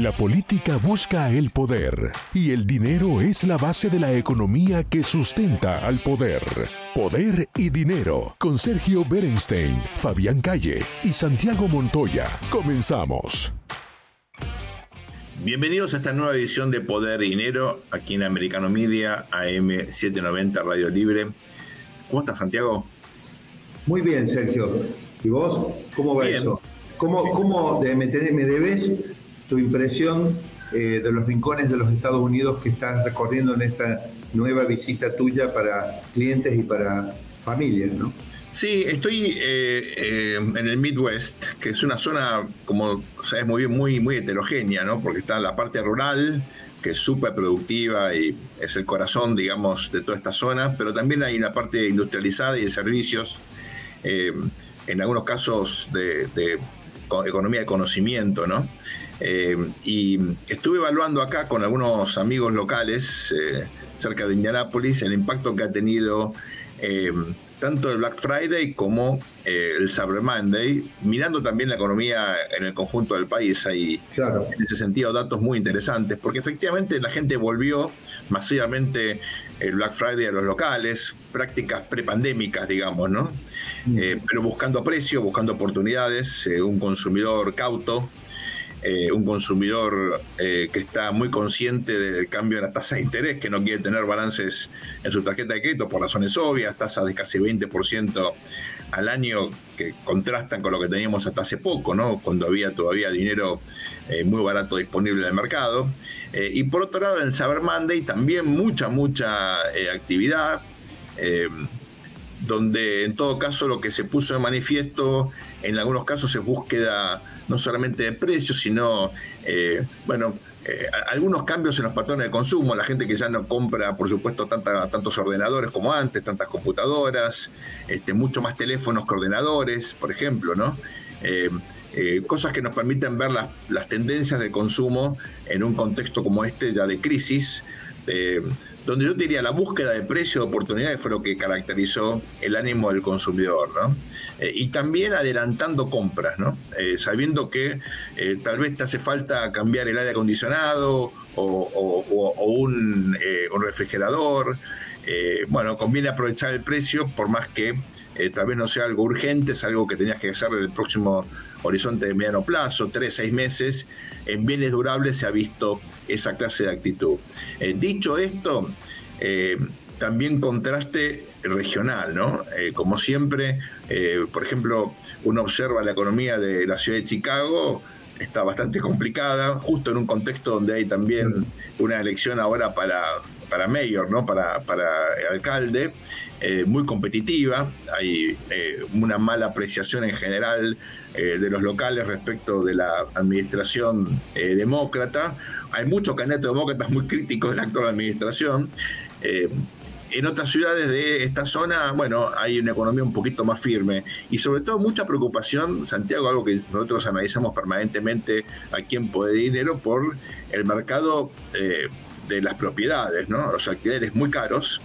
La política busca el poder y el dinero es la base de la economía que sustenta al poder. Poder y dinero con Sergio Berenstein, Fabián Calle y Santiago Montoya. Comenzamos. Bienvenidos a esta nueva edición de Poder y Dinero aquí en Americano Media, AM790 Radio Libre. ¿Cómo estás, Santiago? Muy bien, Sergio. ¿Y vos? ¿Cómo va eso? ¿Cómo, cómo me, me debes tu impresión eh, de los rincones de los Estados Unidos que estás recorriendo en esta nueva visita tuya para clientes y para familias, ¿no? Sí, estoy eh, eh, en el Midwest, que es una zona, como sabes muy bien, muy, heterogénea, ¿no? Porque está la parte rural, que es súper productiva y es el corazón, digamos, de toda esta zona, pero también hay una parte industrializada y de servicios, en algunos casos de, de economía de conocimiento, ¿no? Eh, y estuve evaluando acá con algunos amigos locales eh, cerca de Indianápolis el impacto que ha tenido eh, tanto el Black Friday como el Cyber Monday, mirando también la economía en el conjunto del país. Hay en ese sentido datos muy interesantes, porque efectivamente la gente volvió masivamente el Black Friday a los locales, prácticas prepandémicas, digamos, ¿no? Mm. pero buscando precio, buscando oportunidades, un consumidor cauto, eh, un consumidor eh, que está muy consciente del cambio de la tasa de interés, que no quiere tener balances en su tarjeta de crédito por razones obvias, tasas de casi 20% al año que contrastan con lo que teníamos hasta hace poco, ¿no? cuando había todavía dinero eh, muy barato disponible en el mercado. y por otro lado, en el Cyber Monday también mucha, mucha actividad donde en todo caso lo que se puso de manifiesto en algunos casos es búsqueda no solamente de precios, sino, eh, bueno, eh, algunos cambios en los patrones de consumo, la gente que ya no compra, por supuesto, tanta, tantos ordenadores como antes, tantas computadoras, este, mucho más teléfonos que ordenadores, por ejemplo, ¿no? Eh, cosas que nos permiten ver las, las, tendencias de consumo en un contexto como este ya de crisis donde yo diría la búsqueda de precio de oportunidades fue lo que caracterizó el ánimo del consumidor, ¿no? Eh, y también adelantando compras, ¿no? Eh, sabiendo que eh, tal vez te hace falta cambiar el aire acondicionado o, un, un, refrigerador. bueno, conviene aprovechar el precio por más que tal vez no sea algo urgente, es algo que tenías que hacer en el próximo horizonte de mediano plazo, tres, seis meses. En bienes durables se ha visto esa clase de actitud. Eh, dicho esto, eh, también contraste regional, ¿no? Eh, como siempre, por ejemplo, uno observa la economía de la ciudad de Chicago, está bastante complicada, justo en un contexto donde hay también una elección ahora para, para mayor, ¿no? para, para alcalde, muy competitiva, hay una mala apreciación en general eh, de los locales respecto de la administración eh, demócrata. Hay muchos candidatos demócratas muy críticos de la actual administración. Eh, en otras ciudades de esta zona, bueno, hay una economía un poquito más firme y sobre todo mucha preocupación, Santiago, algo que nosotros analizamos permanentemente aquí en Poder de Dinero por el mercado de las propiedades, ¿no? Los alquileres muy caros,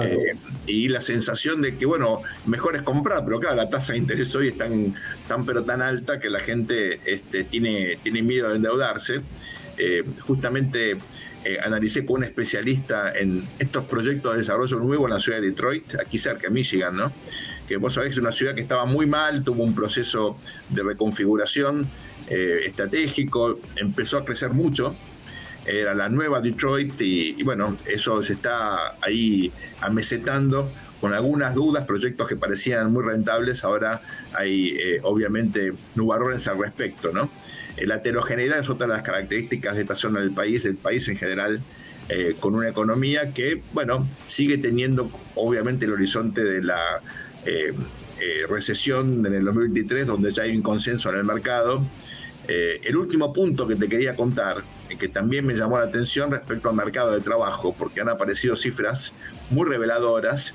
eh, y la sensación de que, bueno, mejor es comprar, pero claro, la tasa de interés hoy es tan, tan pero tan alta que la gente este, tiene, tiene miedo de endeudarse. Eh, justamente eh, analicé con un especialista en estos proyectos de desarrollo nuevo en la ciudad de Detroit, aquí cerca, Michigan, ¿no? Que vos sabés es una ciudad que estaba muy mal, tuvo un proceso de reconfiguración estratégico, empezó a crecer mucho era la nueva Detroit y, bueno, eso se está ahí amesetando con algunas dudas, proyectos que parecían muy rentables, ahora hay eh, obviamente nubarrones al respecto, ¿no? Eh, la heterogeneidad es otra de las características de esta zona del país, del país en general, eh, con una economía que, bueno, sigue teniendo obviamente el horizonte de la recesión en el 2023, donde ya hay un consenso en el mercado, eh, el último punto que te quería contar, eh, que también me llamó la atención respecto al mercado de trabajo, porque han aparecido cifras muy reveladoras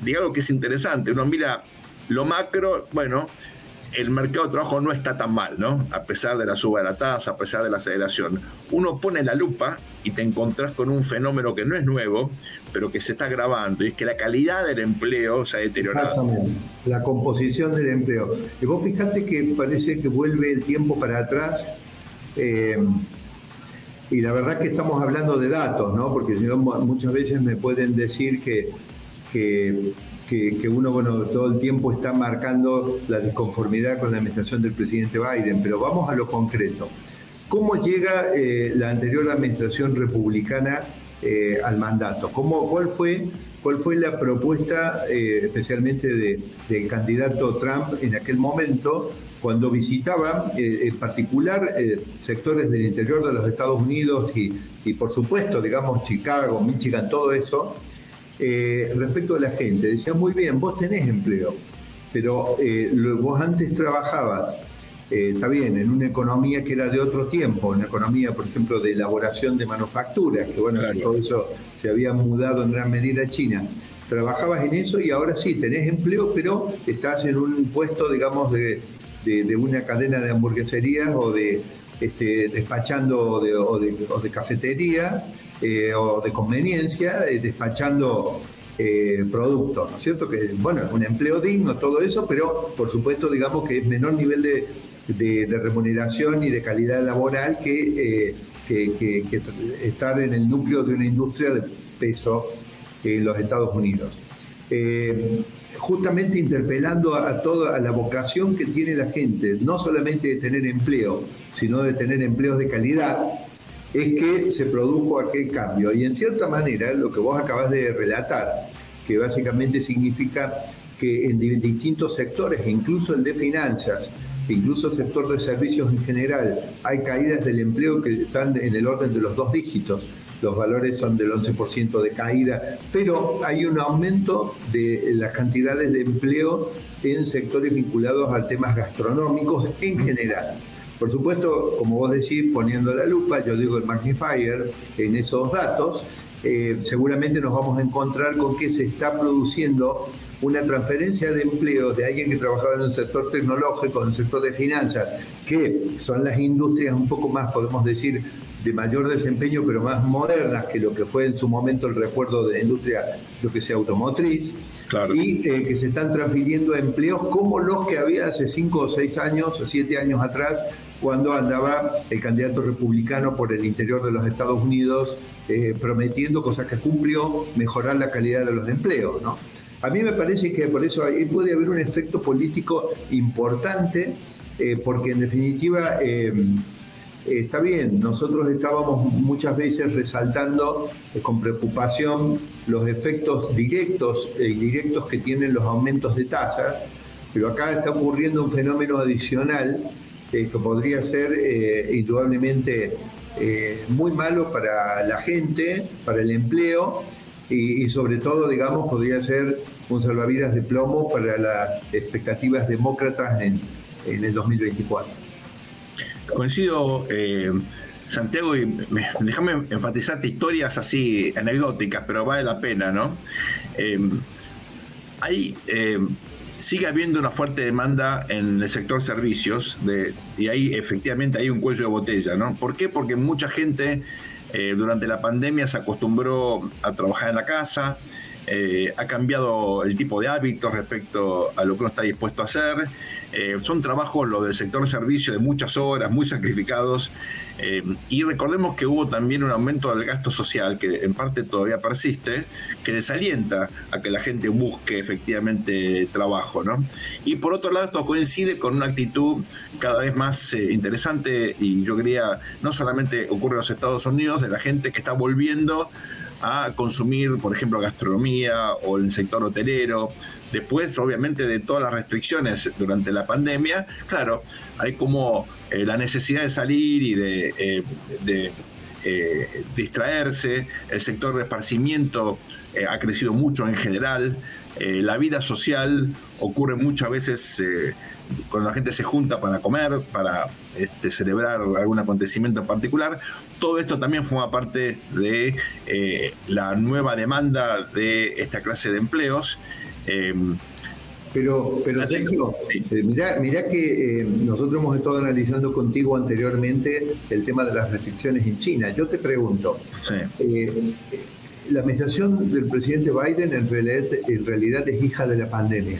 de algo que es interesante. Uno mira lo macro, bueno, el mercado de trabajo no está tan mal, ¿no? A pesar de la suba a pesar de la aceleración. Uno pone la lupa y te encontrás con un fenómeno que no es nuevo, pero que se está agravando, y es que la calidad del empleo se ha deteriorado. Exactamente, la composición del empleo. Y vos fijate que parece que vuelve el tiempo para atrás. Eh, y la verdad que estamos hablando de datos, ¿no? Porque muchas veces me pueden decir que, que, uno, bueno, todo el tiempo está marcando la disconformidad con la administración del presidente Biden, pero vamos a lo concreto. ¿Cómo llega eh, la anterior administración republicana eh, al mandato? ¿Cómo, cuál, fue, ¿Cuál fue la propuesta eh, especialmente de, del candidato Trump en aquel momento cuando visitaba en particular sectores del interior de los Estados Unidos y, y, por supuesto, digamos, Chicago, Michigan, todo eso, respecto a la gente? Decía, muy bien, vos tenés empleo, pero vos antes trabajabas eh, está bien, en una economía que era de otro tiempo, una economía, por ejemplo, de elaboración de manufacturas, que bueno, todo eso se había mudado en gran medida a China. Trabajabas en eso y ahora sí, tenés empleo, pero estás en un puesto, digamos, de, una cadena de hamburgueserías o de este, despachando o de, cafetería eh, o de conveniencia, eh, despachando productos, ¿no es cierto? Que, bueno, un empleo digno, todo eso, pero por supuesto, digamos que es menor nivel de, de, remuneración y de calidad laboral que, eh, estar en el núcleo de una industria de peso en los Estados Unidos. Eh, justamente interpelando a, toda la vocación que tiene la gente, no solamente de tener empleo, sino de tener empleos de calidad, es que se produjo aquel cambio. Y en cierta manera, lo que vos acabas de relatar, que básicamente significa que en distintos sectores, incluso el de finanzas, incluso el sector de servicios en general, hay caídas del empleo que están en el orden de los dos dígitos. Los valores son del 11% de caída, pero hay un aumento de las cantidades de empleo en sectores vinculados a temas gastronómicos en general. Por supuesto, como vos decís, poniendo la lupa, yo digo el magnifier en esos datos, eh, seguramente nos vamos a encontrar con que se está produciendo una transferencia de empleo de alguien que trabajaba en un sector tecnológico, en el sector de finanzas, que son las industrias un poco más, podemos decir, de mayor desempeño, pero más modernas que lo que fue en su momento el recuerdo de la industria, lo que sea automotriz, y eh, que se están transfiriendo a empleos como los que había hace cinco o seis años o siete años atrás, cuando andaba el candidato republicano por el interior de los Estados Unidos eh, prometiendo cosas que cumplió, mejorar la calidad de los empleos, ¿no? A mí me parece que por eso ahí puede haber un efecto político importante, eh, porque en definitiva eh, está bien, nosotros estábamos muchas veces resaltando eh, con preocupación los efectos directos e indirectos que tienen los aumentos de tasas, pero acá está ocurriendo un fenómeno adicional que podría ser indudablemente muy malo para la gente, para el empleo y, sobre todo, digamos, podría ser un salvavidas de plomo para las expectativas demócratas en, en el 2024. Coincido, eh, Santiago, y déjame enfatizarte historias así anecdóticas, pero vale la pena, ¿no? Eh, hay, eh, sigue habiendo una fuerte demanda en el sector servicios de, y ahí efectivamente hay un cuello de botella, ¿no? ¿Por qué? Porque mucha gente eh, durante la pandemia se acostumbró a trabajar en la casa, eh, ha cambiado el tipo de hábitos respecto a lo que uno está dispuesto a hacer. Eh, son trabajos, los del sector servicio, de muchas horas, muy sacrificados. Eh, y recordemos que hubo también un aumento del gasto social, que en parte todavía persiste, que desalienta a que la gente busque efectivamente trabajo. ¿no? Y por otro lado, esto coincide con una actitud cada vez más interesante, y yo quería, no solamente ocurre en los Estados Unidos, de la gente que está volviendo a consumir, por ejemplo, gastronomía o el sector hotelero. Después, obviamente, de todas las restricciones durante la pandemia, claro, hay como eh, la necesidad de salir y de, eh, eh, distraerse. El sector de esparcimiento ha crecido mucho en general. la vida social ocurre muchas veces cuando la gente se junta para comer, para este, celebrar algún acontecimiento en particular. Todo esto también forma parte de la nueva demanda de esta clase de empleos. Em, pero, pero Sergio, eh, mirá, que eh, nosotros hemos estado analizando contigo anteriormente el tema de las restricciones en China. Yo te pregunto, la administración del presidente Biden en en realidad es hija de la pandemia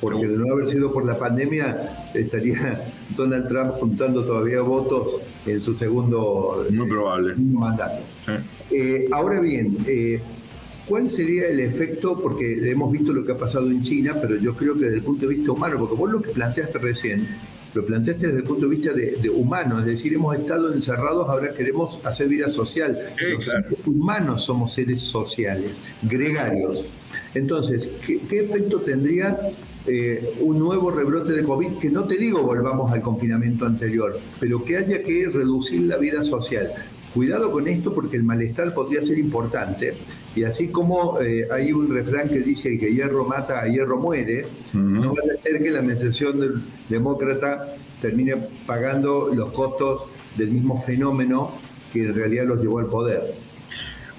porque de no haber sido por la pandemia estaría Donald Trump juntando todavía votos en su segundo Muy probable. mandato. ahora bien, ¿Cuál sería el efecto? Porque hemos visto lo que ha pasado en China, pero yo creo que desde el punto de vista humano, porque vos lo que planteaste recién, lo planteaste desde el punto de vista de, humano, es decir, hemos estado encerrados, ahora queremos hacer vida social. Los humanos somos seres sociales, gregarios. Entonces, ¿qué, efecto tendría eh, un nuevo rebrote de COVID? Que no te digo volvamos al confinamiento anterior, pero que haya que reducir la vida social. Cuidado con esto porque el malestar podría ser importante y así como eh, hay un refrán que dice que hierro mata, a hierro muere, no va a ser que la administración del demócrata termine pagando los costos del mismo fenómeno que en realidad los llevó al poder.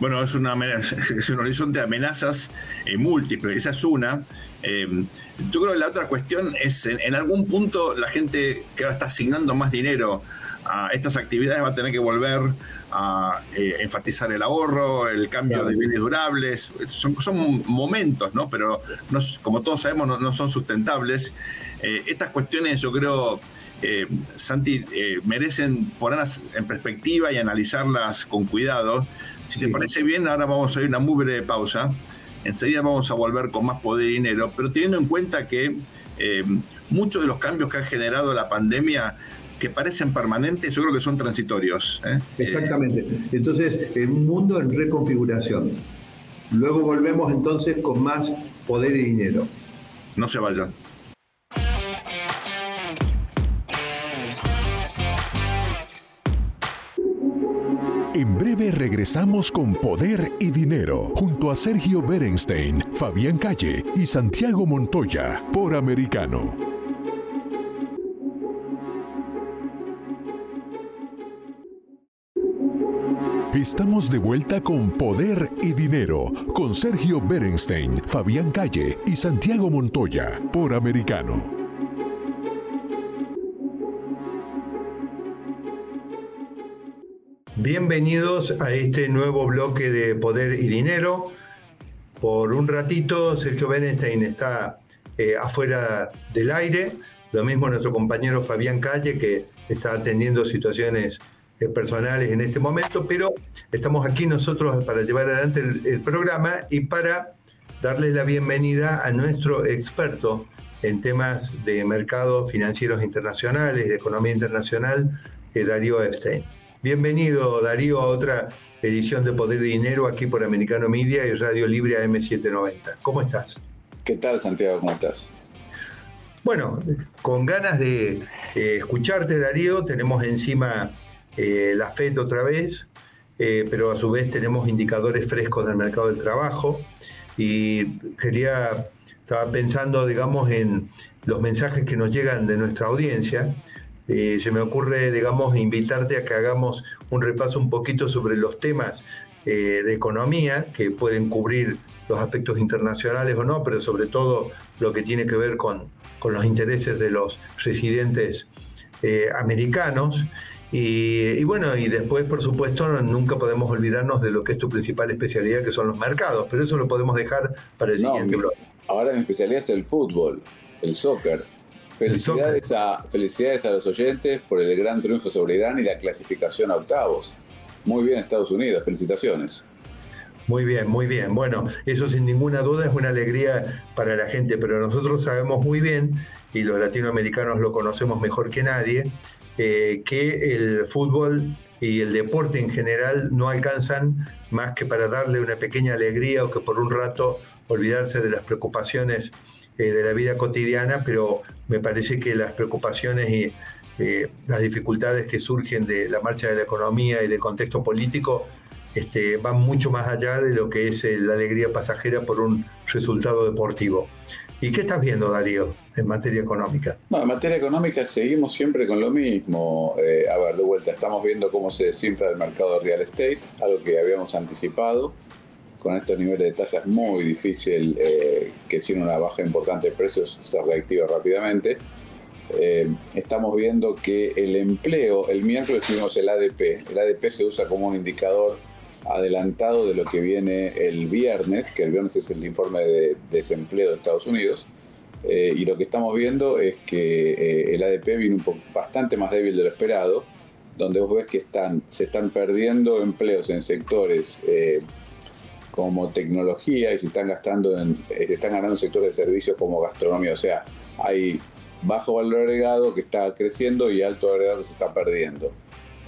Bueno, es, una, es un horizonte de amenazas eh, múltiples, esa es una. Eh, yo creo que la otra cuestión es, en, algún punto, la gente que ahora está asignando más dinero a estas actividades va a tener que volver a eh, enfatizar el ahorro, el cambio de bienes durables. Son, son momentos, ¿no? Pero no, como todos sabemos, no, son sustentables. Eh, estas cuestiones, yo creo, eh, Santi, merecen ponerlas en perspectiva y analizarlas con cuidado. Si te parece bien, ahora vamos a ir a una muy breve pausa. Enseguida vamos a volver con más poder y dinero, pero teniendo en cuenta que muchos de los cambios que ha generado la pandemia que parecen permanentes, yo creo que son transitorios. ¿eh? Exactamente. Entonces, en un mundo en reconfiguración. Luego volvemos entonces con más poder y dinero. No se vayan. En breve regresamos con Poder y Dinero junto a Sergio Berenstein, Fabián Calle y Santiago Montoya por Americano. Estamos de vuelta con Poder y Dinero, con Sergio Berenstein, Fabián Calle y Santiago Montoya, por Americano. Bienvenidos a este nuevo bloque de Poder y Dinero. Por un ratito, Sergio Berenstein está eh, afuera del aire, lo mismo nuestro compañero Fabián Calle, que está atendiendo situaciones eh, personales en este momento, pero estamos aquí nosotros para llevar adelante el, programa y para darle la bienvenida a nuestro experto en temas de mercados financieros internacionales, de economía internacional, eh, Darío Epstein. Bienvenido, Darío, a otra edición de Poder y Dinero aquí por Americano Media y Radio Libre AM790. ¿Cómo estás? ¿Qué tal, Santiago? ¿Cómo estás? Bueno, con ganas de eh, escucharte, Darío, tenemos encima eh, la FED otra vez, eh, pero a su vez tenemos indicadores frescos del mercado del trabajo y quería, estaba pensando, digamos, en los mensajes que nos llegan de nuestra audiencia. Eh, se me ocurre, digamos, invitarte a que hagamos un repaso un poquito sobre los temas de economía que pueden cubrir los aspectos internacionales o no, pero sobre todo lo que tiene que ver con, con los intereses de los residentes americanos. Y, bueno, y después, por supuesto, nunca podemos olvidarnos de lo que es tu principal especialidad, que son los mercados, pero eso lo podemos dejar para el siguiente blog. Ahora mi especialidad es el fútbol, el soccer. Felicidades, A, felicidades a los oyentes por el gran triunfo sobre Irán y la clasificación a octavos. Muy bien, Estados Unidos, felicitaciones. Muy bien, muy bien. Bueno, eso sin ninguna duda es una alegría para la gente, pero nosotros sabemos muy bien, y los latinoamericanos lo conocemos mejor que nadie, eh, que el fútbol y el deporte en general no alcanzan más que para darle una pequeña alegría o que por un rato olvidarse de las preocupaciones eh, de la vida cotidiana, pero me parece que las preocupaciones y eh, las dificultades que surgen de la marcha de la economía y del contexto político este, van mucho más allá de lo que es la alegría pasajera por un resultado deportivo. ¿Y qué estás viendo, Darío, en materia económica? No, en materia económica seguimos siempre con lo mismo. Eh, a ver, de vuelta, estamos viendo cómo se desinfla el mercado de real estate, algo que habíamos anticipado. Con estos niveles de tasas muy difícil eh, que sin una baja importante de precios se reactive rápidamente. Eh, estamos viendo que el empleo, el miércoles tuvimos el ADP. El ADP se usa como un indicador adelantado de lo que viene el viernes, que el viernes es el informe de desempleo de Estados Unidos. Eh, y lo que estamos viendo es que eh, el ADP viene un bastante más débil de lo esperado donde vos ves que están, se están perdiendo empleos en sectores eh, como tecnología y se están gastando en, eh, se están ganando en sectores de servicios como gastronomía. O sea, hay bajo valor agregado que está creciendo y alto agregado que se está perdiendo.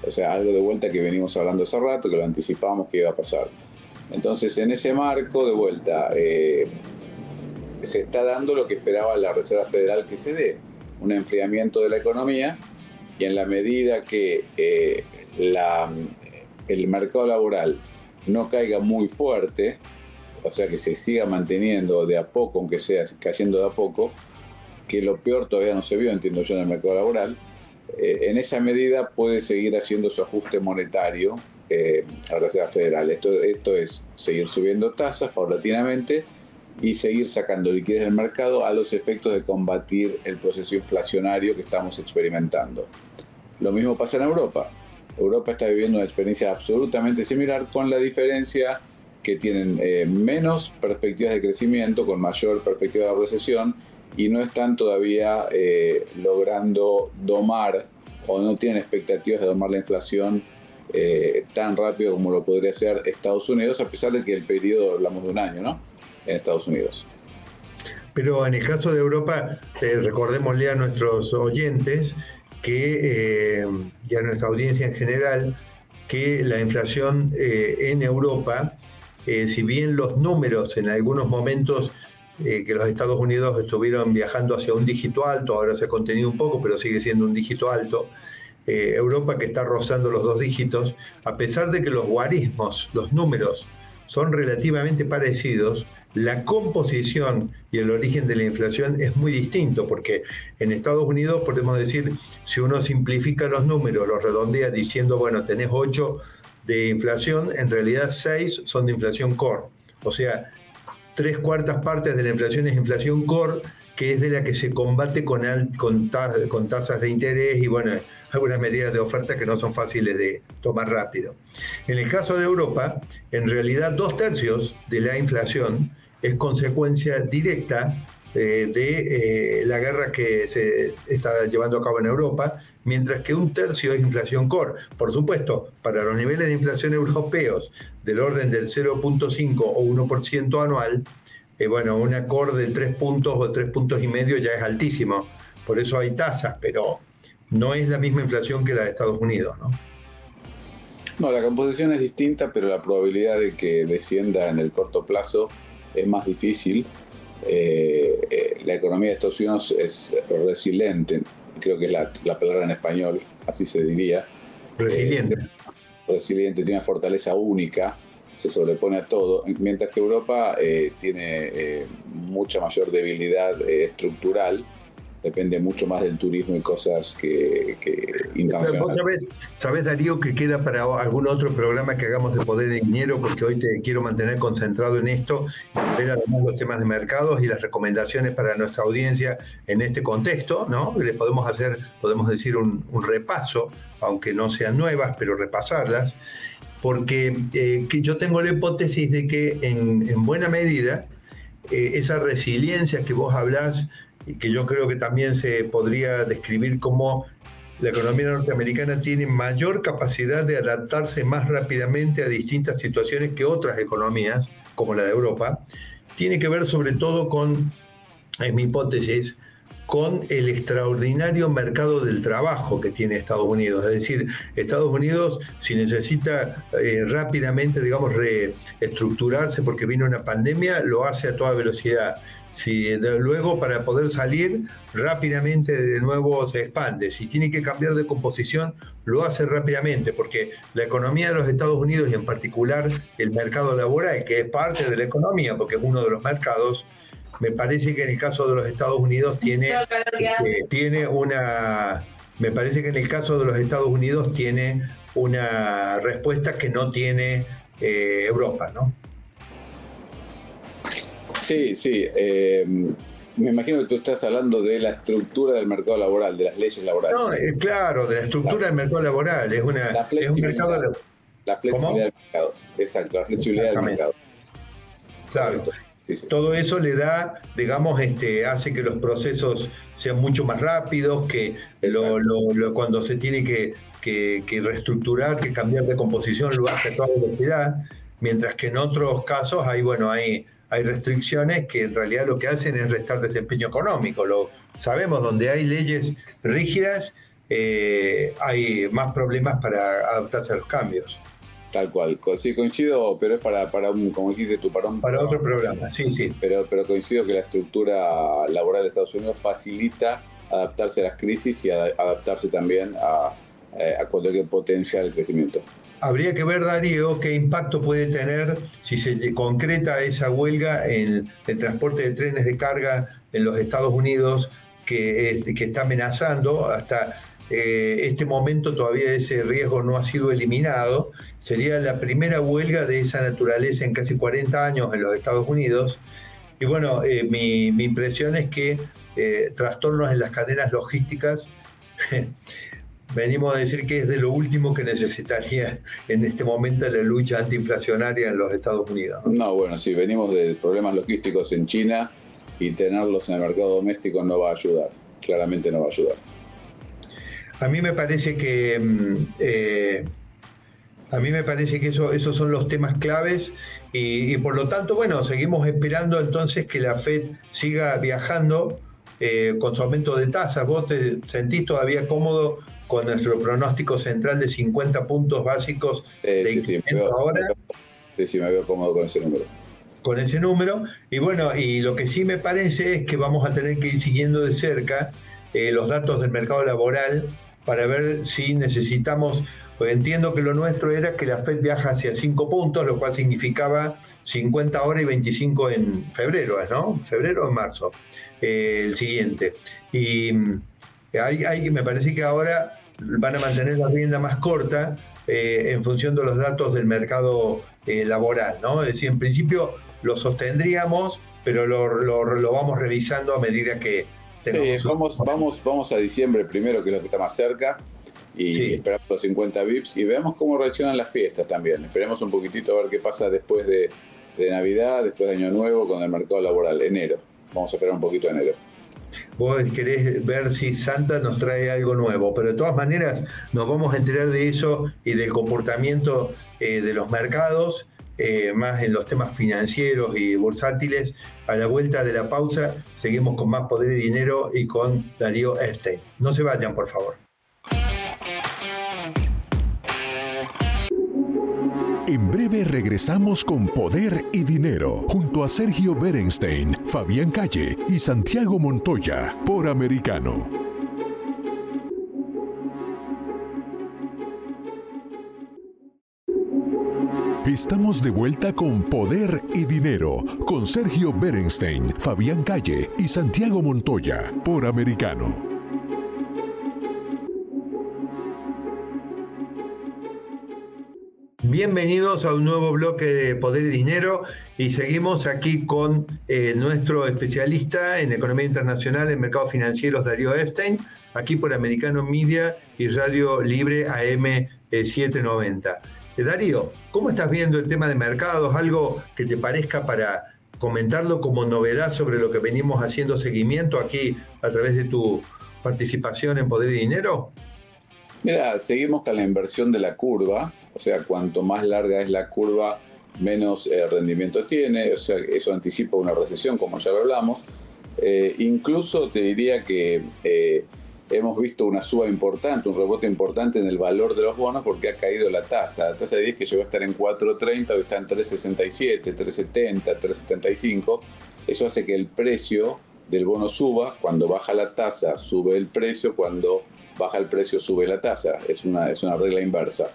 O sea, algo de vuelta que venimos hablando hace rato, que lo anticipamos que iba a pasar. Entonces, en ese marco, de vuelta, eh, se está dando lo que esperaba la Reserva Federal que se dé, un enfriamiento de la economía y en la medida que eh, el mercado laboral no caiga muy fuerte, o sea que se siga manteniendo de a poco, aunque sea cayendo de a poco, que lo peor todavía no se vio, entiendo yo, en el mercado laboral, eh, en esa medida puede seguir haciendo su ajuste monetario eh, a la Reserva Federal. Esto, esto es seguir subiendo tasas paulatinamente y seguir sacando liquidez del mercado a los efectos de combatir el proceso inflacionario que estamos experimentando. Lo mismo pasa en Europa. Europa está viviendo una experiencia absolutamente similar con la diferencia que tienen eh, menos perspectivas de crecimiento, con mayor perspectiva de recesión y no están todavía eh, logrando domar o no tienen expectativas de domar la inflación eh, tan rápido como lo podría hacer Estados Unidos, a pesar de que el periodo hablamos de un año, ¿no? En Estados Unidos. Pero en el caso de Europa, recordémosle a nuestros oyentes que, eh, y a nuestra audiencia en general, que la inflación eh, en Europa, eh, si bien los números en algunos momentos que los Estados Unidos estuvieron viajando hacia un dígito alto, ahora se ha contenido un poco, pero sigue siendo un dígito alto, Europa que está rozando los dos dígitos, a pesar de que los guarismos, los números, son relativamente parecidos, la composición y el origen de la inflación es muy distinto, porque en Estados Unidos podemos decir, si uno simplifica los números, los redondea diciendo, bueno, tenés 8 de inflación, en realidad 6 son de inflación core. O sea, tres cuartas partes de la inflación es inflación core, que es de la que se combate con, con, tasas de interés y, bueno, algunas medidas de oferta que no son fáciles de tomar rápido. En el caso de Europa, en realidad dos tercios de la inflación es consecuencia directa eh, de eh, la guerra que se está llevando a cabo en Europa, mientras que un tercio es inflación core. Por supuesto, para los niveles de inflación europeos del orden del 0.5 o 1% anual, eh, bueno, una core de 3 puntos o 3 puntos y medio ya es altísimo. Por eso hay tasas, pero no es la misma inflación que la de Estados Unidos, ¿no? No, la composición es distinta, pero la probabilidad de que descienda en el corto plazo es más difícil. Eh, eh, la economía de Estados Unidos es resiliente, creo que es la, palabra en español, así se diría. Resiliente. Eh, resiliente, tiene una fortaleza única, se sobrepone a todo, mientras que Europa tiene mucha mayor debilidad estructural depende mucho más del turismo y cosas que, que internacionales. sabés, sabés, Darío, que queda para algún otro programa que hagamos de Poder de Dinero, porque hoy te quiero mantener concentrado en esto, ver además los temas de mercados y las recomendaciones para nuestra audiencia en este contexto, ¿no? Le podemos hacer, podemos decir, un, repaso, aunque no sean nuevas, pero repasarlas, porque eh, que yo tengo la hipótesis de que en, en buena medida eh, esa resiliencia que vos hablás y que yo creo que también se podría describir como la economía norteamericana tiene mayor capacidad de adaptarse más rápidamente a distintas situaciones que otras economías, como la de Europa, tiene que ver sobre todo con, es mi hipótesis, con el extraordinario mercado del trabajo que tiene Estados Unidos. Es decir, Estados Unidos, si necesita eh, rápidamente, digamos, reestructurarse porque vino una pandemia, lo hace a toda velocidad. Si luego para poder salir rápidamente de nuevo se expande. Si tiene que cambiar de composición, lo hace rápidamente, porque la economía de los Estados Unidos y en particular el mercado laboral, que es parte de la economía, porque es uno de los mercados, me parece que en el caso de los Estados Unidos tiene, eh, tiene una... Me parece que en el caso de los Estados Unidos tiene una respuesta que no tiene eh, Europa, ¿no? Sí, sí. Eh, me imagino que tú estás hablando de la estructura del mercado laboral, de las leyes laborales. No, eh, claro, de la estructura del mercado laboral. Es, una, es un mercado. La flexibilidad del mercado. Exacto, la flexibilidad del mercado. Claro. Todo eso le da, digamos, este, hace que los procesos sean mucho más rápidos, que cuando se tiene que, reestructurar, que cambiar de composición, lo hace a toda velocidad, mientras que en otros casos hay, bueno, hay, hay restricciones que en realidad lo que hacen es restar desempeño económico. Lo, sabemos, donde hay leyes rígidas, eh, hay más problemas para adaptarse a los cambios. Tal cual, sí coincido, pero es para, para un, como dijiste tú, para un... Para otro programa, sí, sí. Pero, pero coincido que la estructura laboral de Estados Unidos facilita adaptarse a las crisis y adaptarse también a, eh, a cualquier potencial crecimiento. Habría que ver, Darío, qué impacto puede tener si se concreta esa huelga en el transporte de trenes de carga en los Estados Unidos que, está amenazando hasta eh, este momento todavía ese riesgo no ha sido eliminado. Sería la primera huelga de esa naturaleza en casi 40 años en los Estados Unidos. Y bueno, eh, mi, impresión es que eh, trastornos en las cadenas logísticas, venimos a decir que es de lo último que necesitaría en este momento la lucha antiinflacionaria en los Estados Unidos. No, bueno, sí, venimos de problemas logísticos en China y tenerlos en el mercado doméstico no va a ayudar, claramente no va a ayudar. A mí me parece que mm, eh, a mí me parece que eso, esos son los temas claves y, por lo tanto, bueno, seguimos esperando entonces que la Fed siga viajando eh, con su aumento de tasas. ¿Vos te sentís todavía cómodo con nuestro pronóstico central de 50 puntos básicos de sí, sí, ahora? Sí, sí, me veo cómodo con ese número con ese número. Y bueno, y lo que sí me parece es que vamos a tener que ir siguiendo de cerca eh, los datos del mercado laboral para ver si necesitamos, pues entiendo que lo nuestro era que la Fed viaja hacia 5 puntos, lo cual significaba 50 horas y 25 en febrero, ¿no? Febrero o marzo, eh, el siguiente. Y mm, hay, hay, me parece que ahora van a mantener la rienda más corta eh, en función de los datos del mercado eh, laboral, ¿no? Es decir, en principio lo sostendríamos, pero lo, lo vamos revisando a medida que, vamos, vamos, vamos a diciembre primero, que es lo que está más cerca, y esperamos los 50 VIPs y veamos cómo reaccionan las fiestas también. Esperemos un poquitito a ver qué pasa después de, Navidad, después de Año Nuevo con el mercado laboral, enero. Vamos a esperar un poquito enero. Vos querés ver si Santa nos trae algo nuevo, pero de todas maneras nos vamos a enterar de eso y del comportamiento eh, de los mercados eh, más en los temas financieros y bursátiles. A la vuelta de la pausa seguimos con más poder y dinero y con Darío Epstein. No se vayan, por favor. En breve regresamos con Poder y Dinero junto a Sergio Berenstein, Fabián Calle y Santiago Montoya por Americano. Estamos de vuelta con Poder y Dinero, con Sergio Berenstein, Fabián Calle y Santiago Montoya, por Americano. Bienvenidos a un nuevo bloque de Poder y Dinero y seguimos aquí con eh, nuestro especialista en economía internacional en mercados financieros, Darío Epstein, aquí por Americano Media y Radio Libre AM 790. Eh, Darío, ¿cómo estás viendo el tema de mercados? ¿Algo que te parezca para comentarlo como novedad sobre lo que venimos haciendo seguimiento aquí a través de tu participación en Poder y Dinero? Mira, seguimos con la inversión de la curva, o sea, cuanto más larga es la curva, menos eh, rendimiento tiene, o sea, eso anticipa una recesión, como ya lo hablamos. Eh, incluso te diría que hemos visto una suba importante, un rebote importante en el valor de los bonos porque ha caído la tasa. La tasa de 10 que llegó a estar en 4.30, hoy está en 3.67, 3.70, 3.75. Eso hace que el precio del bono suba. Cuando baja la tasa, sube el precio. Cuando baja el precio, sube la tasa. Es una, es una regla inversa.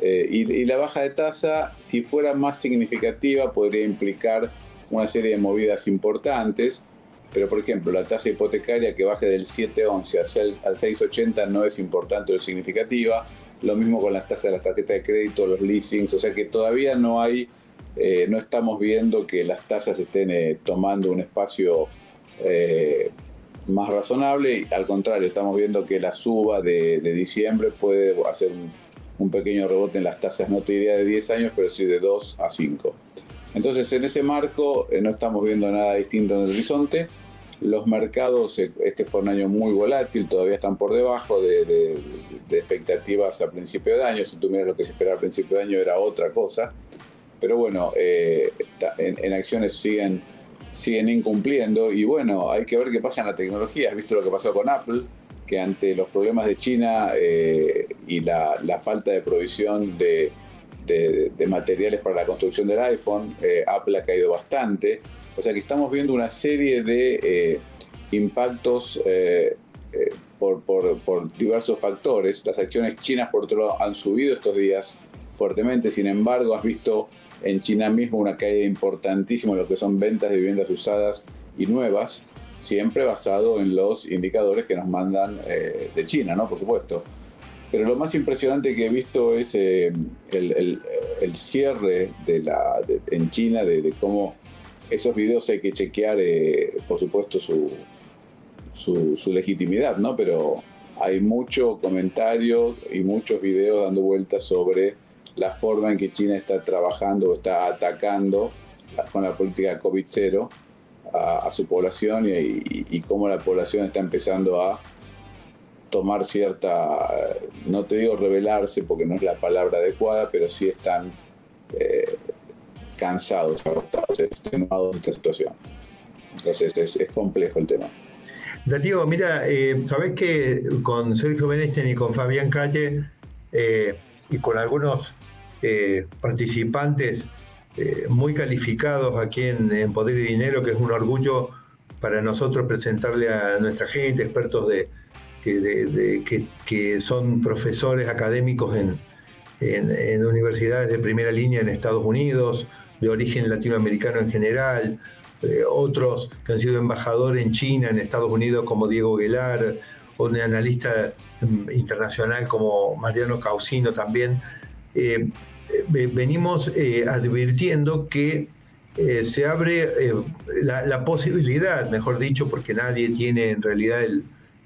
Eh, y, la baja de tasa, si fuera más significativa, podría implicar una serie de movidas importantes. Pero por ejemplo la tasa hipotecaria que baje del 7,11 al 6,80 no es importante o significativa, lo mismo con las tasas de las tarjetas de crédito, los leasings, o sea que todavía no hay, eh, no estamos viendo que las tasas estén eh, tomando un espacio eh, más razonable, al contrario, estamos viendo que la suba de, diciembre puede hacer un, un, pequeño rebote en las tasas, no te diría de 10 años, pero sí de 2 a 5. Entonces, en ese marco no estamos viendo nada distinto en el horizonte. Los mercados, este fue un año muy volátil, todavía están por debajo de, expectativas a principio de año. Si tú miras lo que se esperaba a principio de año era otra cosa. Pero bueno, en, en acciones siguen siguen incumpliendo y bueno, hay que ver qué pasa en la tecnología. Has visto lo que pasó con Apple, que ante los problemas de China eh, y la, falta de provisión de, materiales para la construcción del iPhone, eh, Apple ha caído bastante. O sea que estamos viendo una serie de eh, impactos por, por, diversos factores. Las acciones chinas, por otro lado, han subido estos días fuertemente. Sin embargo, has visto en China mismo una caída importantísima en lo que son ventas de viviendas usadas y nuevas, siempre basado en los indicadores que nos mandan eh, de China, ¿no? Por supuesto. Pero lo más impresionante que he visto es eh, el, cierre de la, en China de, cómo esos videos hay que chequear, eh, por supuesto, su, su, legitimidad, ¿no? Pero hay mucho comentario y muchos videos dando vueltas sobre la forma en que China está trabajando o está atacando con la política COVID-0 a, su población y, cómo la población está empezando a tomar cierta, no te digo rebelarse porque no es la palabra adecuada, pero sí están eh, cansados, agotados, extenuados de esta situación. Entonces es, complejo el tema. Darío, mira, eh, sabes que con Sergio Benestein y con Fabián Calle eh, y con algunos eh, participantes eh, muy calificados aquí en, Poder y Dinero, que es un orgullo para nosotros presentarle a nuestra gente, expertos de, que, son profesores académicos en, universidades de primera línea en Estados Unidos, de origen latinoamericano en general, eh, otros que han sido embajadores en China, en Estados Unidos, como Diego Guelar, o un analista mm, internacional como Mariano Causino también. Eh, venimos eh, advirtiendo que eh, se abre la, posibilidad, mejor dicho, porque nadie tiene en realidad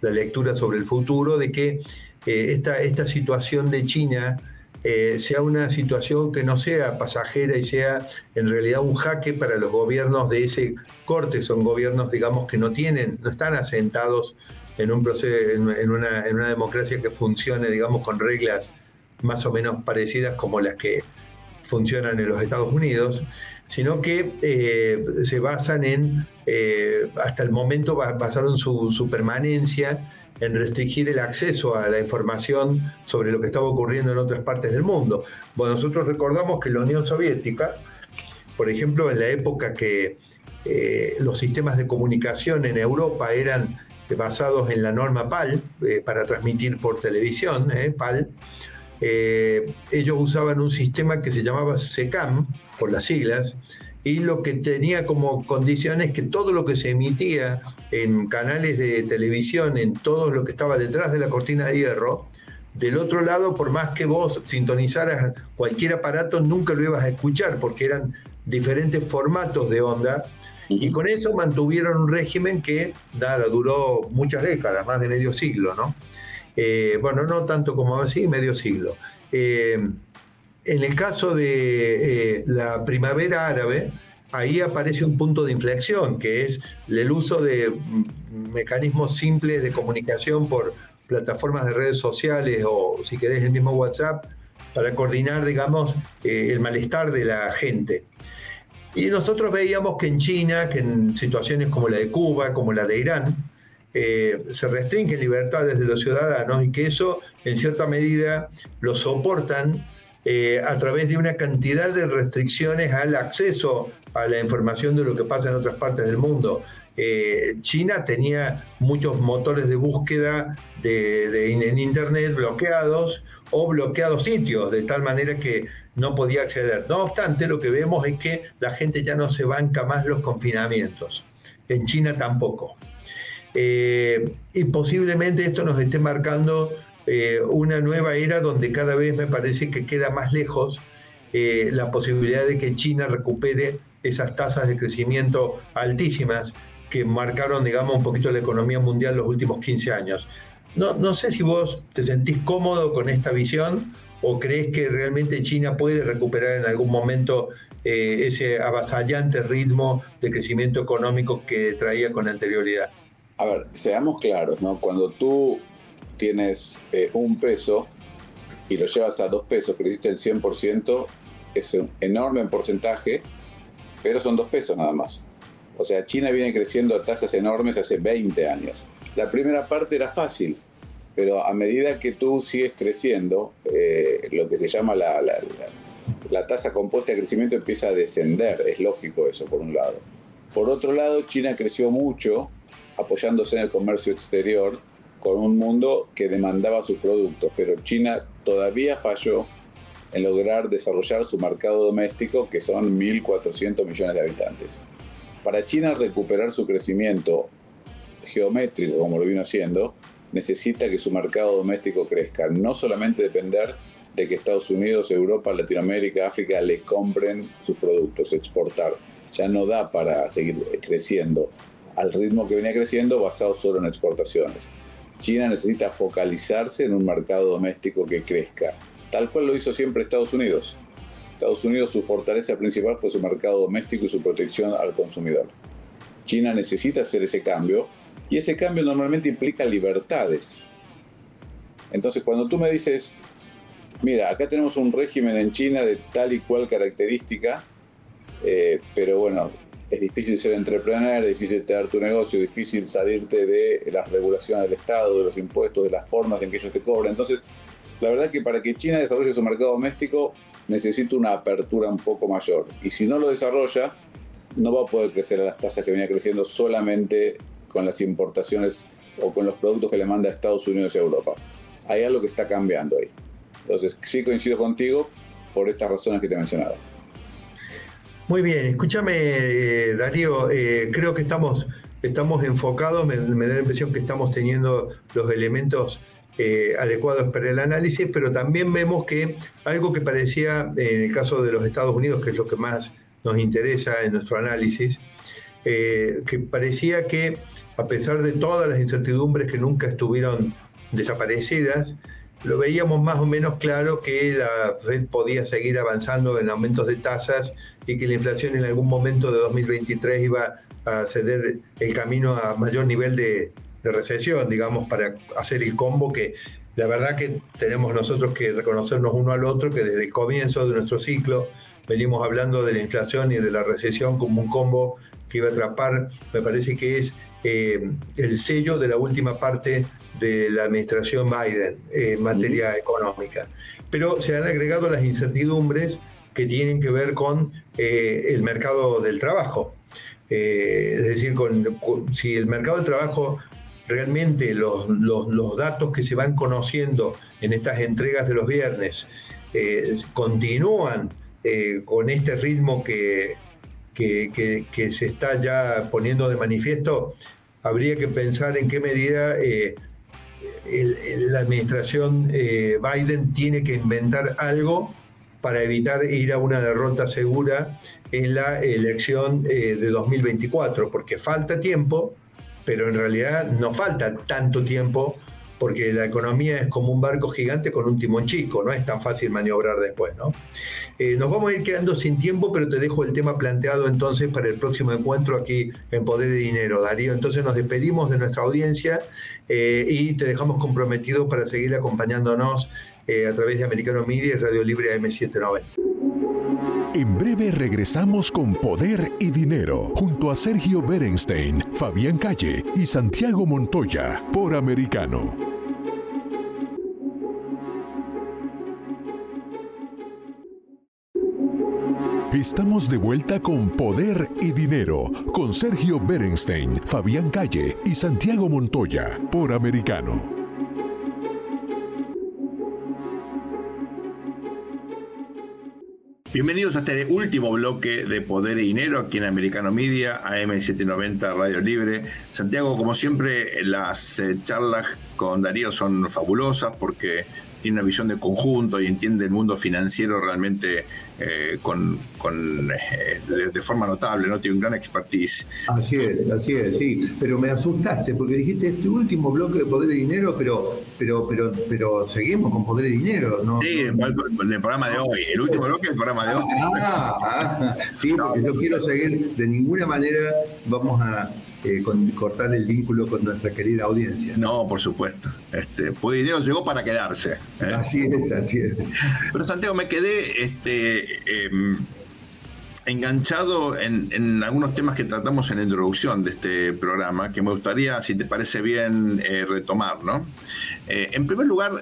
la lectura sobre el futuro, de que esta, esta situación de China sea una situación que no sea pasajera y sea en realidad un jaque para los gobiernos de ese corte. Son gobiernos, digamos, que no tienen, no están asentados en un proceso, en, una, en una democracia que funcione, digamos, con reglas más o menos parecidas como las que funcionan en los Estados Unidos, sino que eh, se basan en, eh, hasta el momento basaron su, permanencia en restringir el acceso a la información sobre lo que estaba ocurriendo en otras partes del mundo. Bueno, nosotros recordamos que la Unión Soviética, por ejemplo, en la época que eh, los sistemas de comunicación en Europa eran basados en la norma PAL, para transmitir por televisión, PAL, eh, ellos usaban un sistema que se llamaba SECAM, por las siglas, y lo que tenía como condición es que todo lo que se emitía en canales de televisión, en todo lo que estaba detrás de la cortina de hierro, del otro lado, por más que vos sintonizaras cualquier aparato, nunca lo ibas a escuchar, porque eran diferentes formatos de onda, y con eso mantuvieron un régimen que, nada, duró muchas décadas, más de medio siglo, ¿no? Eh, bueno, no tanto como así, medio siglo. Eh, en el caso de eh, la primavera árabe, ahí aparece un punto de inflexión, que es el uso de mecanismos simples de comunicación por plataformas de redes sociales o, si querés, el mismo WhatsApp, para coordinar, digamos, el malestar de la gente. Y nosotros veíamos que en China, que en situaciones como la de Cuba, como la de Irán, eh, se restringen libertades de los ciudadanos y que eso en cierta medida lo soportan eh, a través de una cantidad de restricciones al acceso a la información de lo que pasa en otras partes del mundo. Eh, China tenía muchos motores de búsqueda de, en Internet bloqueados o bloqueados sitios, de tal manera que no podía acceder. No obstante, lo que vemos es que la gente ya no se banca más los confinamientos. En China tampoco. Eh, y posiblemente esto nos esté marcando eh, una nueva era donde cada vez me parece que queda más lejos eh, la posibilidad de que China recupere esas tasas de crecimiento altísimas que marcaron, digamos, un poquito la economía mundial los últimos 15 años. No, sé si vos te sentís cómodo con esta visión o crees que realmente China puede recuperar en algún momento eh, ese avasallante ritmo de crecimiento económico que traía con anterioridad? A ver, seamos claros, ¿no? Cuando tú tienes eh, un peso y lo llevas a dos pesos, creciste el 100%, es un enorme porcentaje, pero son dos pesos nada más. O sea, China viene creciendo a tasas enormes hace 20 años. La primera parte era fácil, pero a medida que tú sigues creciendo, eh, lo que se llama la, la, tasa compuesta de crecimiento empieza a descender, es lógico eso por un lado. Por otro lado, China creció mucho apoyándose en el comercio exterior con un mundo que demandaba sus productos, pero China todavía falló en lograr desarrollar su mercado doméstico, que son 1.400 millones de habitantes. Para China recuperar su crecimiento geométrico, como lo vino haciendo, necesita que su mercado doméstico crezca, no solamente depender de que Estados Unidos, Europa, Latinoamérica, África le compren sus productos, exportar. Ya no da para seguir creciendo al ritmo que venía creciendo basado solo en exportaciones. China necesita focalizarse en un mercado doméstico que crezca, tal cual lo hizo siempre Estados Unidos. Estados Unidos su fortaleza principal fue su mercado doméstico y su protección al consumidor. China necesita hacer ese cambio y ese cambio normalmente implica libertades. Entonces cuando tú me dices, mira, acá tenemos un régimen en China de tal y cual característica, eh, pero bueno, es difícil ser entrepreneur, es difícil tener tu negocio, es difícil salirte de las regulaciones del Estado, de los impuestos, de las formas en que ellos te cobran. Entonces, la verdad es que para que China desarrolle su mercado doméstico necesita una apertura un poco mayor. Y si no lo desarrolla, no va a poder crecer a las tasas que venía creciendo solamente con las importaciones o con los productos que le manda a Estados Unidos y a Europa. Hay algo que está cambiando ahí. Entonces, sí coincido contigo por estas razones que te he mencionado. Muy bien, escúchame, eh, Darío, eh, creo que estamos, estamos enfocados, me, da la impresión que estamos teniendo los elementos eh, adecuados para el análisis, pero también vemos que algo que parecía, en el caso de los Estados Unidos, que es lo que más nos interesa en nuestro análisis, que parecía que a pesar de todas las incertidumbres que nunca estuvieron desaparecidas, lo veíamos más o menos claro que la Fed podía seguir avanzando en aumentos de tasas y que la inflación en algún momento de 2023 iba a ceder el camino a mayor nivel de, recesión, digamos, para hacer el combo que la verdad que tenemos nosotros que reconocernos uno al otro, que desde el comienzo de nuestro ciclo venimos hablando de la inflación y de la recesión como un combo que iba a atrapar, me parece que es eh, el sello de la última parte de la administración Biden en materia económica. Pero se han agregado las incertidumbres que tienen que ver con eh, el mercado del trabajo. Eh, es decir, con, si el mercado del trabajo realmente los, los, datos que se van conociendo en estas entregas de los viernes eh, continúan con este ritmo que, que, se está ya poniendo de manifiesto, habría que pensar en qué medida la administración eh, Biden tiene que inventar algo para evitar ir a una derrota segura en la elección eh, de 2024, porque falta tiempo, pero en realidad no falta tanto tiempo porque la economía es como un barco gigante con un timón chico, no es tan fácil maniobrar después, ¿no? Eh, nos vamos a ir quedando sin tiempo, pero te dejo el tema planteado entonces para el próximo encuentro aquí en Poder de Dinero, Darío. Entonces nos despedimos de nuestra audiencia eh, y te dejamos comprometido para seguir acompañándonos eh, a través de Americano Media y Radio Libre AM790. En breve regresamos con Poder y Dinero junto a Sergio Berenstein, Fabián Calle y Santiago Montoya por Americano. Estamos de vuelta con Poder y Dinero, con Sergio Berenstein, Fabián Calle y Santiago Montoya, por Americano. Bienvenidos a este último bloque de Poder y Dinero aquí en Americano Media, AM790 Radio Libre. Santiago, como siempre, las eh, charlas con Darío son fabulosas porque tiene una visión de conjunto y entiende el mundo financiero realmente eh, con, con eh, de, forma notable, ¿no? Tiene un gran expertise. Así es, así es, sí. Pero me asustaste porque dijiste este último bloque de poder y dinero, pero, pero, pero, pero seguimos con poder y dinero, ¿no? Sí, el, el programa de hoy, el último bloque del programa de hoy. Ah, ah sí, porque yo quiero seguir, de ninguna manera vamos a eh, cortar el vínculo con nuestra querida audiencia. No, por supuesto. Este, pues Dios llegó para quedarse. ¿eh? Así es, así es. Pero Santiago, me quedé este, em, enganchado en, algunos temas que tratamos en la introducción de este programa, que me gustaría, si te parece bien, eh, retomar. ¿no? en primer lugar,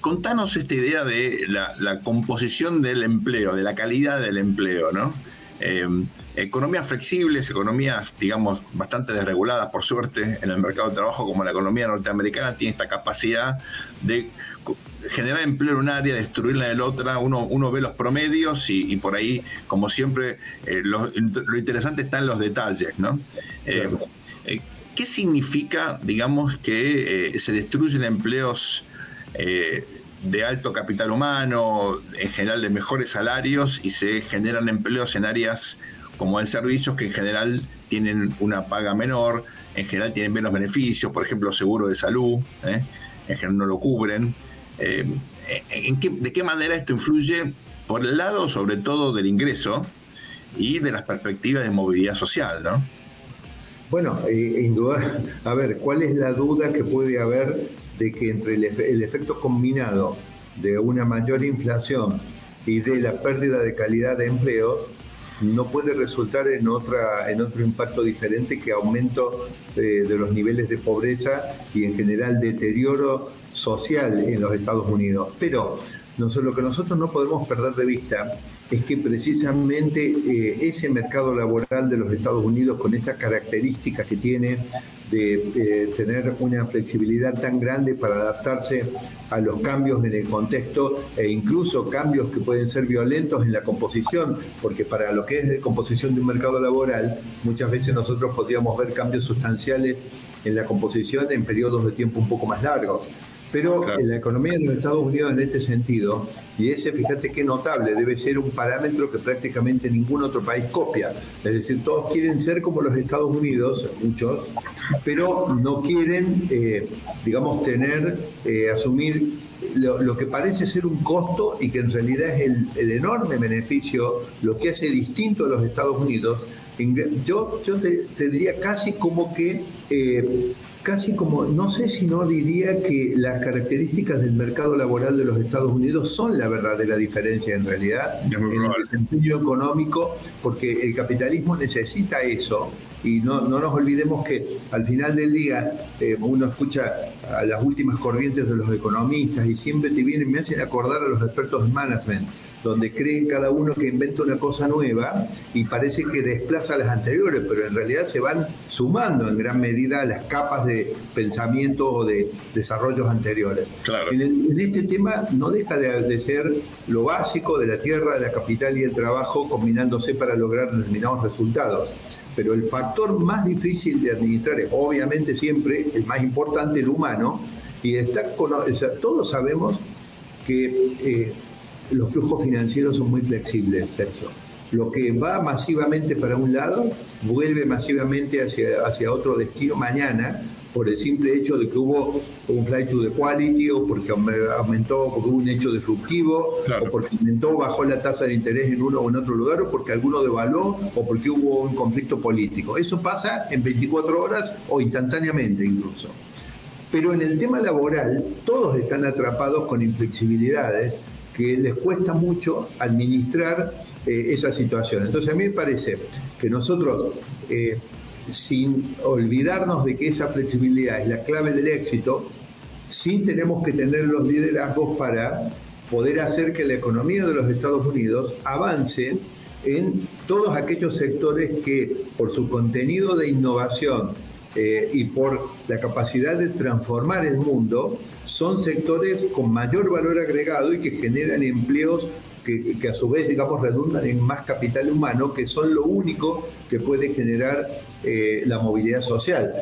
contanos esta idea de la, la, composición del empleo, de la calidad del empleo, ¿no? Economías flexibles, economías, digamos, bastante desreguladas, por suerte, en el mercado de trabajo, como la economía norteamericana, tiene esta capacidad de generar empleo en un área, destruirla en el otra, uno, uno ve los promedios y, por ahí, como siempre, eh, lo, interesante está en los detalles, ¿no? Eh, eh, ¿Qué significa, digamos, que se destruyen empleos de alto capital humano, en general de mejores salarios, y se generan empleos en áreas como en servicios que en general tienen una paga menor, en general tienen menos beneficios, por ejemplo, seguro de salud, ¿eh? en general no lo cubren. Eh, ¿De qué manera esto influye por el lado sobre todo del ingreso y de las perspectivas de movilidad social? ¿no? Bueno, eh, a ver, ¿cuál es la duda que puede haber de que entre el efecto combinado de una mayor inflación y de la pérdida de calidad de empleo no puede resultar en, otra, en otro impacto diferente que aumento de, los niveles de pobreza y en general deterioro social en los Estados Unidos. Pero lo que nosotros no podemos perder de vista es que precisamente eh, ese mercado laboral de los Estados Unidos, con esas características que tiene de tener una flexibilidad tan grande para adaptarse a los cambios en el contexto e incluso cambios que pueden ser violentos en la composición, porque para lo que es de composición de un mercado laboral, muchas veces nosotros podríamos ver cambios sustanciales en la composición en periodos de tiempo un poco más largos. Pero en la economía de los Estados Unidos en este sentido, y ese fíjate qué notable, debe ser un parámetro que prácticamente ningún otro país copia. Es decir, todos quieren ser como los Estados Unidos, muchos, pero no quieren, eh, digamos, tener, eh, asumir lo, que parece ser un costo y que en realidad es el, enorme beneficio, lo que hace distinto a los Estados Unidos. Yo, yo te, diría casi como que eh, casi como, no sé si no diría que las características del mercado laboral de los Estados Unidos son la verdadera diferencia en realidad en el desempeño económico, porque el capitalismo necesita eso. Y no, no nos olvidemos que al final del día eh, uno escucha a las últimas corrientes de los economistas y siempre te vienen, me hacen acordar a los expertos en management donde creen cada uno que inventa una cosa nueva y parece que desplaza a las anteriores, pero en realidad se van sumando en gran medida a las capas de pensamiento o de desarrollos anteriores. En, este tema no deja de, ser lo básico de la tierra, de la capital y el trabajo combinándose para lograr determinados resultados. Pero el factor más difícil de administrar es obviamente siempre el más importante, el humano, y está todos sabemos que eh, los flujos financieros son muy flexibles, Sergio. Lo que va masivamente para un lado vuelve masivamente hacia, hacia otro destino mañana por el simple hecho de que hubo un flight to the quality o porque aumentó, porque hubo un hecho disruptivo o porque aumentó, bajó la tasa de interés en uno o en otro lugar o porque alguno devaluó o porque hubo un conflicto político. Eso pasa en 24 horas o instantáneamente incluso. Pero en el tema laboral, todos están atrapados con inflexibilidades que les cuesta mucho administrar eh, esa situación. Entonces a mí me parece que nosotros, eh, sin olvidarnos de que esa flexibilidad es la clave del éxito, sí tenemos que tener los liderazgos para poder hacer que la economía de los Estados Unidos avance en todos aquellos sectores que por su contenido de innovación eh, y por la capacidad de transformar el mundo, son sectores con mayor valor agregado y que generan empleos que, a su vez, digamos, redundan en más capital humano, que son lo único que puede generar eh, la movilidad social.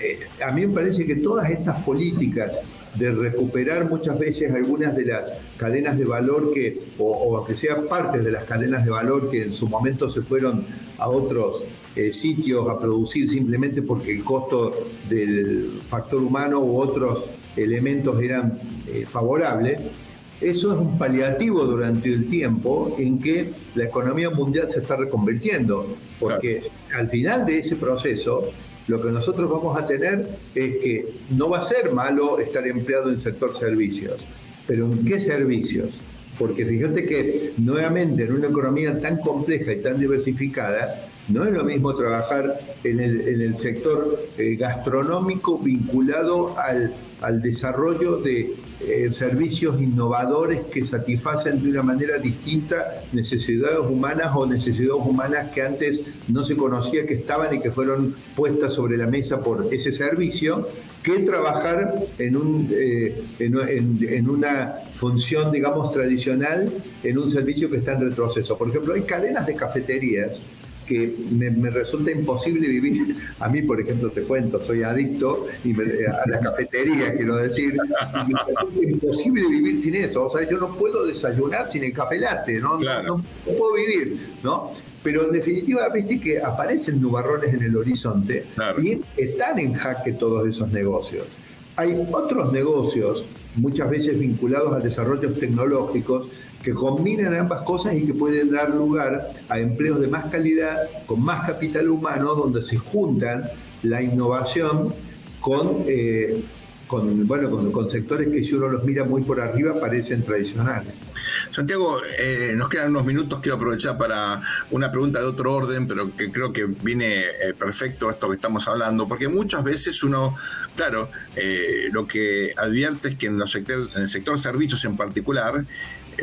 Eh, a mí me parece que todas estas políticas de recuperar muchas veces algunas de las cadenas de valor que, o, que sean partes de las cadenas de valor que en su momento se fueron a otros eh, sitios a producir simplemente porque el costo del factor humano u otros elementos eran eh, favorables, eso es un paliativo durante el tiempo en que la economía mundial se está reconvirtiendo, porque al final de ese proceso lo que nosotros vamos a tener es que no va a ser malo estar empleado en sector servicios, pero ¿en qué servicios? Porque fíjate que nuevamente en una economía tan compleja y tan diversificada, no es lo mismo trabajar en el, sector eh, gastronómico vinculado al, desarrollo de eh, servicios innovadores que satisfacen de una manera distinta necesidades humanas o necesidades humanas que antes no se conocía que estaban y que fueron puestas sobre la mesa por ese servicio, que trabajar en, eh, en, una función, digamos, tradicional, en un servicio que está en retroceso. Por ejemplo, hay cadenas de cafeterías que me, resulta imposible vivir. A mí, por ejemplo, te cuento, soy adicto y a la cafetería, quiero decir, me resulta imposible vivir sin eso. O sea, yo no puedo desayunar sin el café latte, ¿no? No, puedo vivir, ¿no? Pero en definitiva, viste que aparecen nubarrones en el horizonte y están en jaque todos esos negocios. Hay otros negocios, muchas veces vinculados a desarrollos tecnológicos, que combinan ambas cosas y que pueden dar lugar a empleos de más calidad, con más capital humano, donde se juntan la innovación con, eh, bueno, con, sectores que si uno los mira muy por arriba parecen tradicionales. Santiago, eh, nos quedan unos minutos, quiero aprovechar para una pregunta de otro orden, pero que creo que viene eh, perfecto esto que estamos hablando, porque muchas veces uno, claro, lo que advierte es que en, los en el sector servicios en particular,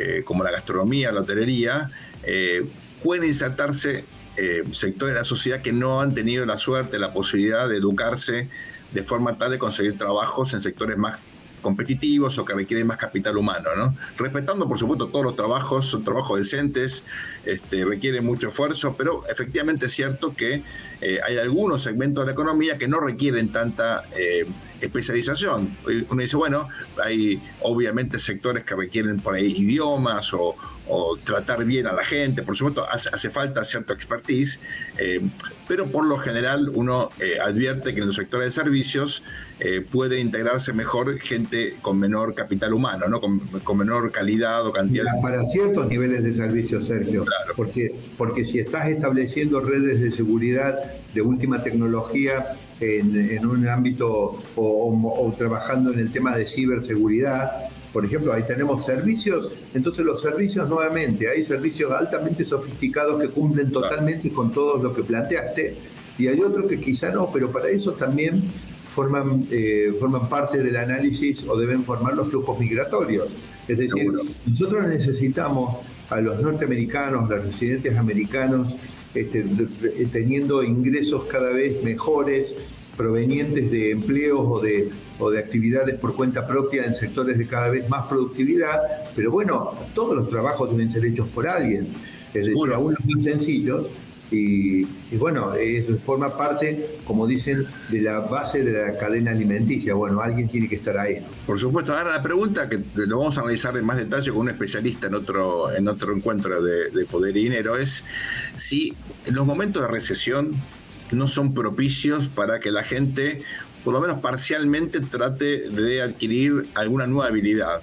eh, como la gastronomía, la hotelería, eh, pueden insertarse eh, sectores de la sociedad que no han tenido la suerte, la posibilidad de educarse de forma tal de conseguir trabajos en sectores más competitivos o que requieren más capital humano, ¿no? Respetando, por supuesto, todos los trabajos, son trabajos decentes, este, requieren mucho esfuerzo, pero efectivamente es cierto que hay algunos segmentos de la economía que no requieren tanta especialización. Uno dice, bueno, hay obviamente sectores que requieren por ahí idiomas o, tratar bien a la gente, por supuesto hace, falta cierto expertise, eh, pero por lo general uno eh, advierte que en los sectores de servicios eh, puede integrarse mejor gente con menor capital humano, ¿no? con, menor calidad o cantidad. Para ciertos niveles de servicio, Sergio, porque, porque si estás estableciendo redes de seguridad de última tecnología, en, un ámbito o, trabajando en el tema de ciberseguridad. Por ejemplo, ahí tenemos servicios, entonces los servicios nuevamente, hay servicios altamente sofisticados que cumplen totalmente con todo lo que planteaste. Y hay otros que quizá no, pero para eso también forman, eh, forman parte del análisis o deben formar los flujos migratorios. Es decir, nosotros necesitamos a los norteamericanos, los residentes americanos, este, teniendo ingresos cada vez mejores provenientes de empleos o de, o de actividades por cuenta propia en sectores de cada vez más productividad, pero bueno, todos los trabajos deben ser hechos por alguien, es decir, aún los más sencillos, y, bueno, forma parte, como dicen, de la base de la cadena alimenticia. Bueno, alguien tiene que estar ahí. Por supuesto. Ahora la pregunta que lo vamos a analizar en más detalle con un especialista en otro, en otro encuentro de, de poder y dinero es si en los momentos de recesión no son propicios para que la gente, por lo menos parcialmente, trate de adquirir alguna nueva habilidad.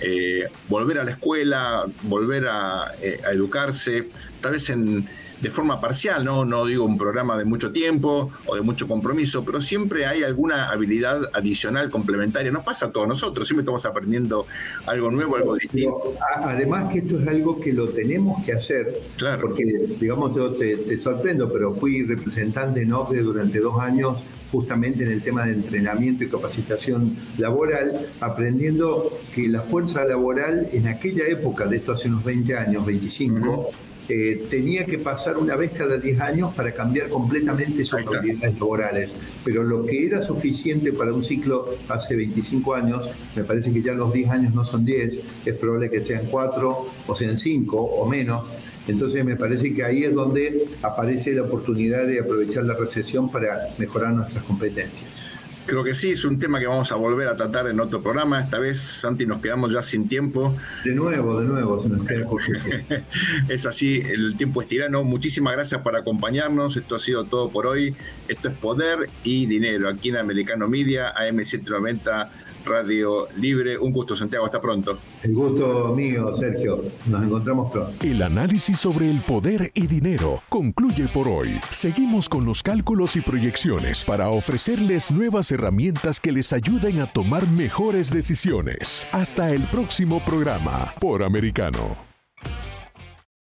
Eh, volver a la escuela, volver a, eh, a educarse, tal vez en de forma parcial, ¿no? no digo un programa de mucho tiempo o de mucho compromiso, pero siempre hay alguna habilidad adicional complementaria. Nos pasa a todos nosotros, siempre estamos aprendiendo algo nuevo, algo distinto. además que esto es algo que lo tenemos que hacer, claro. porque digamos, yo te, sorprendo, pero fui representante en OCDE durante dos años justamente en el tema de entrenamiento y capacitación laboral, aprendiendo que la fuerza laboral en aquella época, de esto hace unos 20 años, 25, eh, tenía que pasar una vez cada 10 años para cambiar completamente sus habilidades laborales. Pero lo que era suficiente para un ciclo hace 25 años, me parece que ya los 10 años no son 10, es probable que sean 4 o sean 5 o menos. Entonces me parece que ahí es donde aparece la oportunidad de aprovechar la recesión para mejorar nuestras competencias. Creo que sí, es un tema que vamos a volver a tratar en otro programa. Esta vez, Santi, nos quedamos ya sin tiempo. De nuevo, de nuevo, se nos queda Es así, el tiempo es tirano. Muchísimas gracias por acompañarnos. Esto ha sido todo por hoy. Esto es Poder y Dinero, aquí en Americano Media, AM790 Radio Libre. Un gusto, Santiago. Hasta pronto. El gusto mío, Sergio. Nos encontramos pronto. El análisis sobre el poder y dinero concluye por hoy. Seguimos con los cálculos y proyecciones para ofrecerles nuevas herramientas que les ayuden a tomar mejores decisiones. Hasta el próximo programa por Americano.